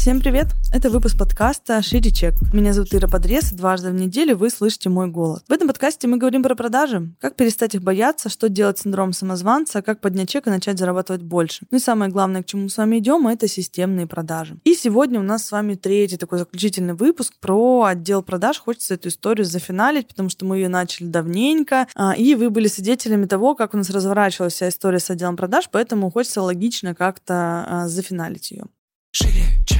Всем привет! Это выпуск подкаста «Шире чек». Меня зовут Ира Подрез, и дважды в неделю вы слышите мой голос. В этом подкасте мы говорим про продажи, как перестать их бояться, что делать с синдромом самозванца, как поднять чек и начать зарабатывать больше. Ну и самое главное, к чему мы с вами идем, это системные продажи. И сегодня у нас с вами третий такой заключительный выпуск про отдел продаж. Хочется эту историю зафиналить, потому что мы ее начали давненько, а, и вы были свидетелями того, как у нас разворачивалась вся история с отделом продаж, поэтому хочется логично как-то а, зафиналить ее. Шире, чек.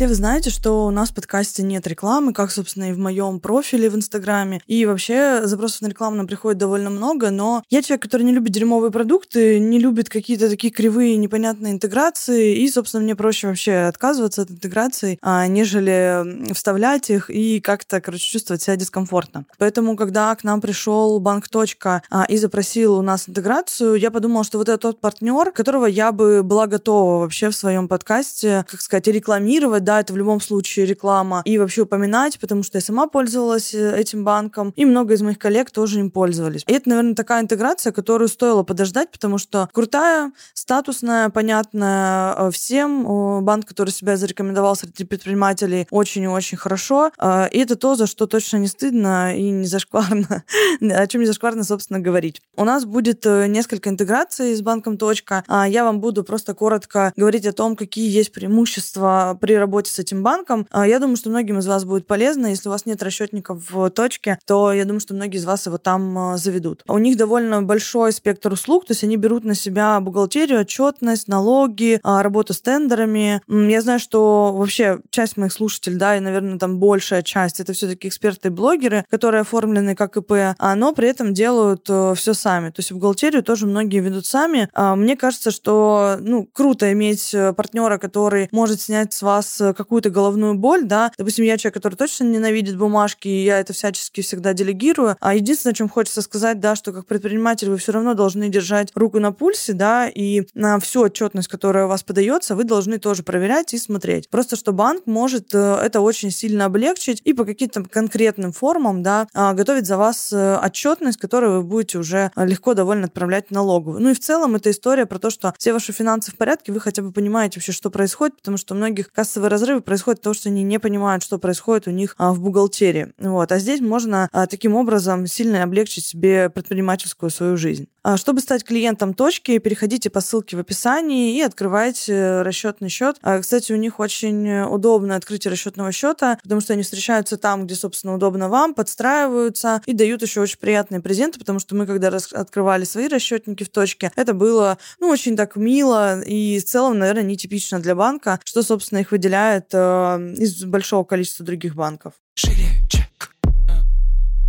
Все вы знаете, что у нас в подкасте нет рекламы, как, собственно, и в моем профиле в Инстаграме. И вообще запросов на рекламу нам приходит довольно много, но я человек, который не любит дерьмовые продукты, не любит какие-то такие кривые, непонятные интеграции, и, собственно, мне проще вообще отказываться от интеграции, а, нежели вставлять их и как-то, короче, чувствовать себя дискомфортно. Поэтому, когда к нам пришел банк Точка а, и запросил у нас интеграцию, я подумала, что вот это тот партнер, которого я бы была готова вообще в своем подкасте, как сказать, рекламировать, да, это в любом случае реклама, и вообще упоминать, потому что я сама пользовалась э, этим банком, и много из моих коллег тоже им пользовались. И это, наверное, такая интеграция, которую стоило подождать, потому что крутая, статусная, понятная э, всем, банк, который себя зарекомендовал среди предпринимателей очень и очень хорошо, э, и это то, за что точно не стыдно и не зашкварно, о чем не зашкварно, собственно, говорить. У нас будет несколько интеграций с банком. А я вам буду просто коротко говорить о том, какие есть преимущества при работе работе с этим банком. А, я думаю, что многим из вас будет полезно. Если у вас нет расчетников в точке, то я думаю, что многие из вас его там а, заведут. У них довольно большой спектр услуг, то есть они берут на себя бухгалтерию, отчетность, налоги, а, работу с тендерами. Я знаю, что вообще часть моих слушателей, да, и, наверное, там большая часть, это все-таки эксперты и блогеры, которые оформлены как ИП, но при этом делают э, все сами. То есть бухгалтерию тоже многие ведут сами. Мне кажется, что ну, круто иметь э, партнера, который может снять с вас какую-то головную боль, да, допустим, я человек, который точно ненавидит бумажки, и я это всячески всегда делегирую, а единственное, чем хочется сказать, да, что как предприниматель вы все равно должны держать руку на пульсе, да, и на всю отчетность, которая у вас подается, вы должны тоже проверять и смотреть. Просто что банк может э, это очень сильно облегчить и по каким-то конкретным формам, да, а, готовить за вас э, отчетность, которую вы будете уже легко довольно отправлять налоговую. Ну и в целом это история про то, что все ваши финансы в порядке, вы хотя бы понимаете вообще, что происходит, потому что у многих кассовые разрывы происходит то, что они не понимают, что происходит у них а, в бухгалтерии. Вот. А здесь можно а, таким образом сильно облегчить себе предпринимательскую свою жизнь. А, чтобы стать клиентом точки, переходите по ссылке в описании и открывайте расчетный счет. Кстати, у них очень удобно открытие расчетного счета, потому что они встречаются там, где, собственно, удобно вам, подстраиваются и дают еще очень приятные презенты, потому что мы, когда открывали свои расчетники в точке, это было, ну, очень так мило и в целом, наверное, нетипично для банка, что, собственно, их выделяет выделяет э, из большого количества других банков.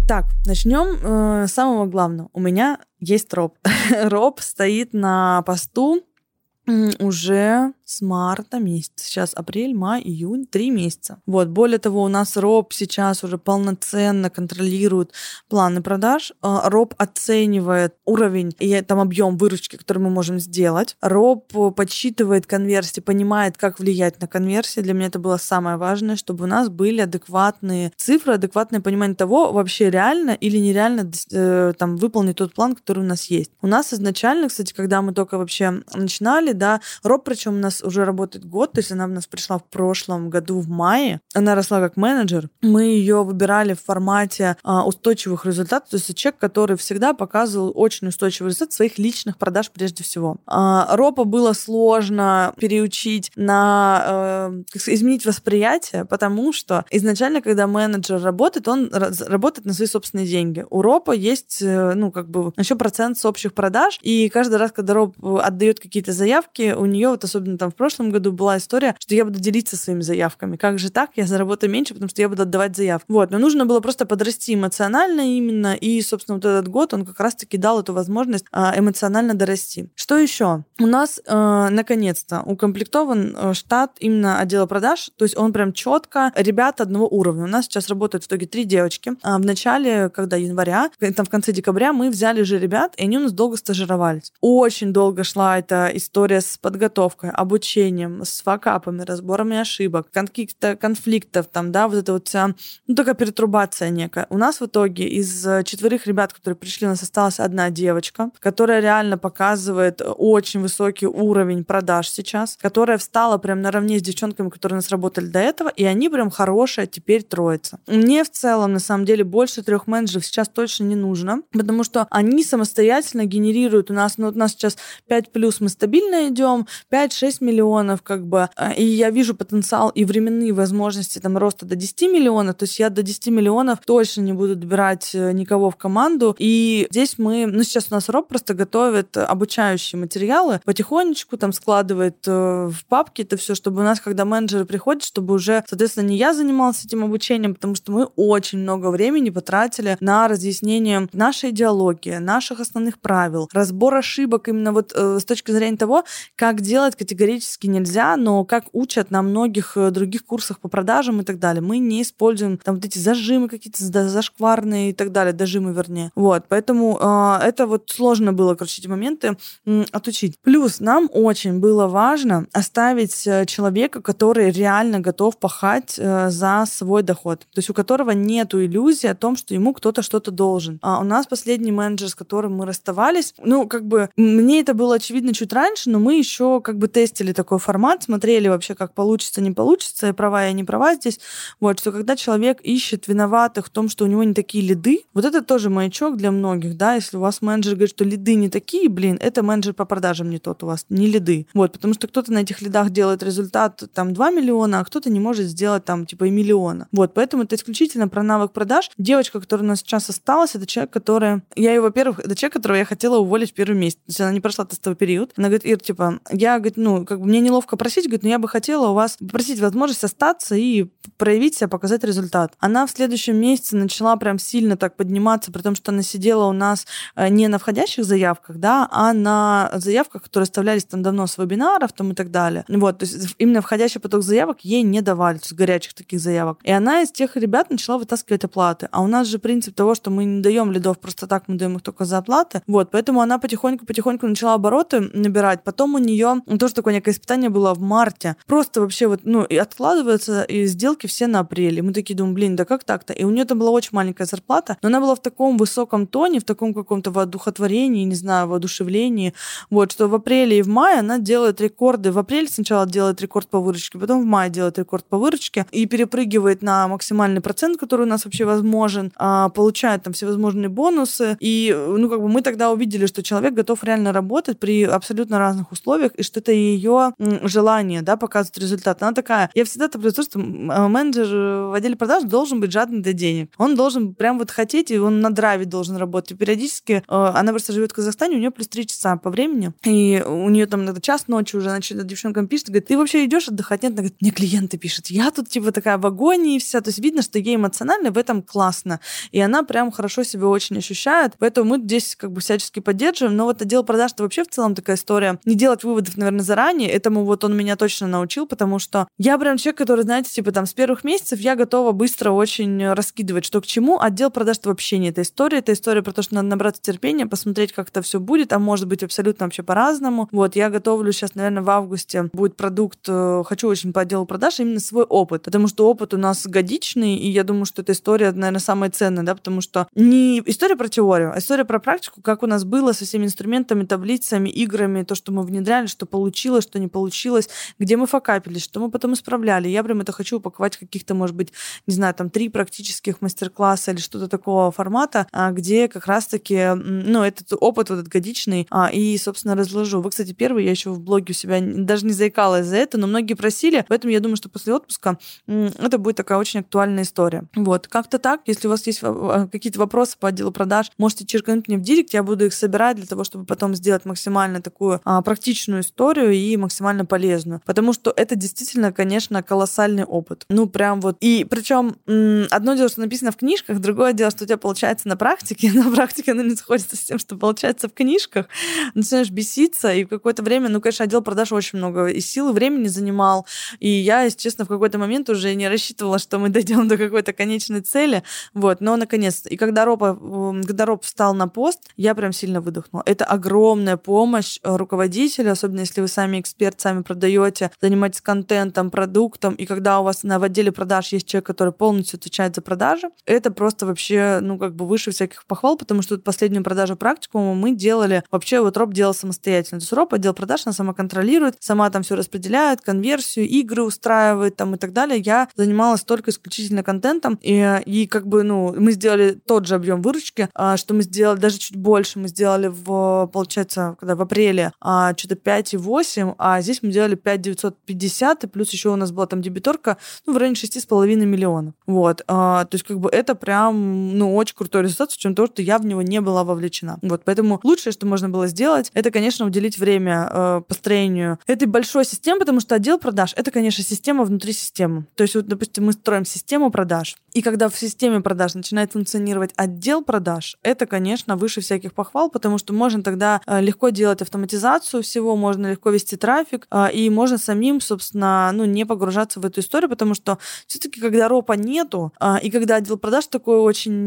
Так, начнем э, с самого главного. У меня есть роб. роб стоит на посту уже с марта месяца. Сейчас апрель, май, июнь, три месяца. Вот. Более того, у нас РОБ сейчас уже полноценно контролирует планы продаж. А, РОБ оценивает уровень и там объем выручки, который мы можем сделать. РОБ подсчитывает конверсии, понимает, как влиять на конверсии. Для меня это было самое важное, чтобы у нас были адекватные цифры, адекватное понимание того, вообще реально или нереально э, там выполнить тот план, который у нас есть. У нас изначально, кстати, когда мы только вообще начинали, да, РОБ, причем у нас уже работает год, то есть она у нас пришла в прошлом году в мае. Она росла как менеджер. Мы ее выбирали в формате а, устойчивых результатов, то есть человек, который всегда показывал очень устойчивый результат своих личных продаж прежде всего. А, ропа было сложно переучить на э, изменить восприятие, потому что изначально, когда менеджер работает, он работает на свои собственные деньги. У ропа есть, э, ну, как бы еще процент с общих продаж, и каждый раз, когда роп отдает какие-то заявки, у нее вот особенно там в прошлом году была история, что я буду делиться своими заявками. Как же так? Я заработаю меньше, потому что я буду отдавать заявку. Вот. Но нужно было просто подрасти эмоционально именно. И, собственно, вот этот год, он как раз-таки дал эту возможность а, эмоционально дорасти. Что еще? У нас, э, наконец-то, укомплектован э, штат именно отдела продаж. То есть он прям четко ребята одного уровня. У нас сейчас работают в итоге три девочки. А в начале, когда января, там в конце декабря, мы взяли же ребят, и они у нас долго стажировались. Очень долго шла эта история с подготовкой, обучением, с факапами, разборами ошибок, конфликта, конфликтов, там, да, вот это вот вся, ну, такая перетрубация некая. У нас в итоге из четверых ребят, которые пришли, у нас осталась одна девочка, которая реально показывает очень высокий уровень продаж сейчас, которая встала прям наравне с девчонками, которые у нас работали до этого, и они прям хорошая теперь троица. Мне в целом, на самом деле, больше трех менеджеров сейчас точно не нужно, потому что они самостоятельно генерируют у нас, ну, вот у нас сейчас 5 плюс мы стабильно идем, 5-6 миллионов, как бы, а, и я вижу потенциал и временные возможности там роста до 10 миллионов, то есть я до 10 миллионов точно не буду добирать э, никого в команду, и здесь мы, ну, сейчас у нас Роб просто готовит обучающие материалы, потихонечку там складывает э, в папки это все, чтобы у нас, когда менеджеры приходят, чтобы уже, соответственно, не я занимался этим обучением, потому что мы очень много времени потратили на разъяснение нашей идеологии, наших основных правил, разбор ошибок именно вот э, с точки зрения того, как делать категорически нельзя, но как учат на многих э, других курсах по продажам и так далее. Мы не используем там вот эти зажимы какие-то зашкварные и так далее, дожимы вернее. Вот, поэтому э, это вот сложно было, короче, эти моменты э, отучить. Плюс нам очень было важно оставить э, человека, который реально готов пахать э, за свой доход. То есть у которого нет иллюзии о том, что ему кто-то что-то должен. А у нас последний менеджер, с которым мы расставались, ну, как бы, мне это было очевидно чуть раньше, но мы еще как бы тестили такой формат, смотрели вообще, как получится, не получится, и права, и не права здесь. Вот, что когда человек ищет виноватых в том, что у него не такие лиды, вот это тоже маячок для многих, да, если у вас менеджер говорит, что лиды не такие, блин, это менеджер по продажам не тот у вас, не лиды. Вот, потому что кто-то на этих лидах делает результат там 2 миллиона, а кто-то не может сделать там типа и миллиона. Вот, поэтому это исключительно про навык продаж. Девочка, которая у нас сейчас осталась, это человек, который... Я ее, во-первых, это человек, которого я хотела уволить в первый месяц. То есть она не прошла тестовый период. Она говорит, Ир, типа, я, говорит, ну, как бы мне неловко просить, говорит, но я бы хотела у вас попросить возможность остаться и проявить себя, показать результат. Она в следующем месяце начала прям сильно так подниматься, при том, что она сидела у нас э, не на входящих заявках, да, а на заявках, которые оставлялись там давно с вебинаров там и так далее. Вот, то есть именно входящий поток заявок ей не давали, то есть горячих таких заявок. И она из тех ребят начала вытаскивать оплаты. А у нас же принцип того, что мы не даем лидов просто так, мы даем их только за оплаты. Вот, поэтому она потихоньку-потихоньку начала обороты набирать. Потом у нее тоже такое некое испытание было в марте. Просто вообще вот, ну, и откладываются и сделки все на апрель. И мы такие думаем, блин, да как так-то? И у нее там была очень маленькая зарплата, но она была в таком высоком тоне, в таком каком-то воодухотворении, не знаю, воодушевлении, вот, что в апреле и в мае она делает рекорды. В апреле сначала делает рекорд по выручке, потом в мае делает рекорд по выручке и перепрыгивает на максимальный процент, который у нас вообще возможен, а, получает там всевозможные бонусы. И, ну, как бы мы тогда увидели, что человек готов реально работать при абсолютно разных условиях, и что это ее желание, да, показывать результат. Она такая, я всегда топлю то, что менеджер в отделе продаж должен быть жадный до денег. Он должен прям вот хотеть, и он на драйве должен работать. И периодически а, она просто живет в Казахстане, у нее плюс три часа по времени, и у нее там иногда час ночи уже, значит, девчонкам пишет, говорит, ты вообще идешь отдыхать? Нет, она говорит, мне клиенты пишут, я тут типа такая в агонии вся. То есть видно, что ей эмоционально в этом классно. И она прям хорошо себя очень ощущает. Поэтому мы здесь как бы всячески поддерживаем. Но вот отдел продаж это вообще в целом такая история. Не делать выводов, наверное, заранее. Этому вот он меня точно научил, потому что я прям человек, который, знаете, типа там с первых месяцев я готова быстро очень раскидывать, что к чему. Отдел продаж это вообще не эта история. Это история про то, что надо набраться терпения, посмотреть, как это все будет, а может быть абсолютно вообще по-разному. Вот, я готовлю сейчас, наверное, в августе будет продукт, э, хочу очень по отделу продаж, именно свой опыт, потому что опыт у нас годичный, и я думаю, что эта история, наверное, самая ценная, да, потому что не история про теорию, а история про практику, как у нас было со всеми инструментами, таблицами, играми, то, что мы внедряли, что получилось, что не получилось, где мы факапились, что мы потом исправляли. Я прям это хочу упаковать каких-то, может быть, не знаю, там три практических мастер-класса или что-то такого формата, а, где как раз-таки, ну, этот опыт вот этот годичный, а, и, собственно, разложу. Вы, кстати, первый, я еще в блоге у себя даже не заикалась за это, но многие просили, поэтому я думаю, что после отпуска это будет такая очень актуальная история. Вот, как-то так. Если у вас есть а, какие-то вопросы по отделу продаж, можете черкнуть мне в директ, я буду их собирать для того, чтобы потом сделать максимально такую а, практичную историю и максимально полезную. Потому что это действительно, конечно, колоссальный опыт. Ну, прям вот. И причем одно дело, что написано в книжках, другое дело, что у тебя получается на практике. На практике оно не сходится с тем, что получается в книжках. Начинаешь беситься, и какое-то время, ну, конечно, отдел продаж очень много и сил, и времени занимал. И я, если честно, в какой-то момент уже не рассчитывала, что мы дойдем до какой-то конечной цели. Вот, но наконец-то. И когда Роб, когда Роб встал на пост, я прям сильно выдохнула. Это огромная помощь э, руководителя, особенно если вы сами эксперт, сами продаете, занимаетесь контентом, продуктом, и когда у вас на, в отделе продаж есть человек, который полностью отвечает за продажи, это просто вообще, ну, как бы выше всяких похвал, потому что последнюю продажу практикума мы делали, вообще вот Роб делал самостоятельно. То есть Роб отдел продаж, она сама контролирует, сама там все распределяет, конверсию, игры устраивает там и так далее. Я занималась только исключительно контентом, и, и как бы, ну, мы сделали тот же объем выручки, а, что мы сделали, даже чуть больше мы сделали в, получается, когда в апреле а, что-то 5,8, а здесь мы делали 5,950, и плюс еще у нас была там дебиторка, ну, в районе 6,5 миллионов. Вот. А, то есть, как бы это прям, ну, очень крутой результат, с учетом того, что я в него не была вовлечена. Вот. Поэтому лучшее, что можно было сделать, это, конечно, уделить время э, построению этой большой системы, потому что отдел продаж — это, конечно, система внутри системы. То есть, вот, допустим, мы строим систему продаж, и когда в системе продаж начинает функционировать отдел продаж, это, конечно, выше всяких похвал, потому что можно тогда э, легко делать автоматизацию всего, можно легко вести трафик, э, и можно самим, собственно, ну, не погружаться в эту историю, потому что все-таки, когда ропа нету, э, и когда отдел продаж такой очень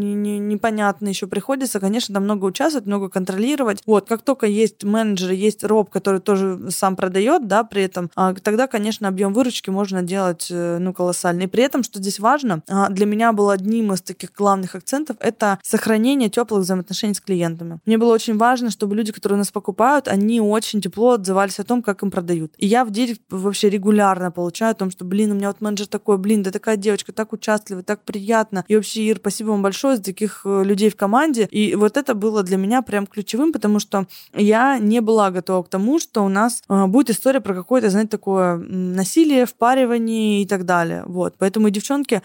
непонятный еще приходится, конечно, там много участвовать, много контролировать. Вот, как только есть менеджеры, есть роб, который тоже сам продает, да, при этом, тогда, конечно, объем выручки можно делать, ну, колоссальный. При этом, что здесь важно, для меня был одним из таких главных акцентов, это сохранение теплых взаимоотношений с клиентами. Мне было очень важно, чтобы люди, которые нас покупают, они очень тепло отзывались о том, как им продают. И я в директ вообще регулярно получаю о том, что, блин, у меня вот менеджер такой, блин, да такая девочка, так участливая, так приятно. И вообще, Ир, спасибо вам большое за таких э, людей в команде. И вот это было для меня прям ключевым, потому что я не была готова к тому, что у нас э, будет история про какое-то, знаете, такое насилие, впаривание и так далее. Вот. Поэтому, девчонки,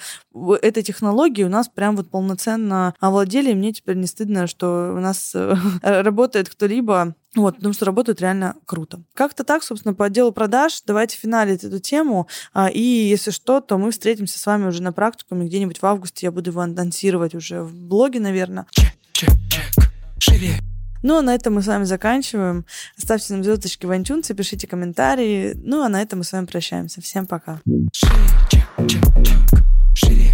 этой технологией у нас прям вот полноценно овладели, и мне теперь не стыдно, что у нас э, работает кто-либо вот, потому что работают реально круто. Как-то так, собственно, по отделу продаж. Давайте финалить эту тему. А, и если что, то мы встретимся с вами уже на практикуме где-нибудь в августе. Я буду его анонсировать уже в блоге, наверное. Чек, чек, чек. Живее. Ну, а на этом мы с вами заканчиваем. Ставьте нам звездочки в iTunes, пишите комментарии. Ну, а на этом мы с вами прощаемся. Всем пока. Шире,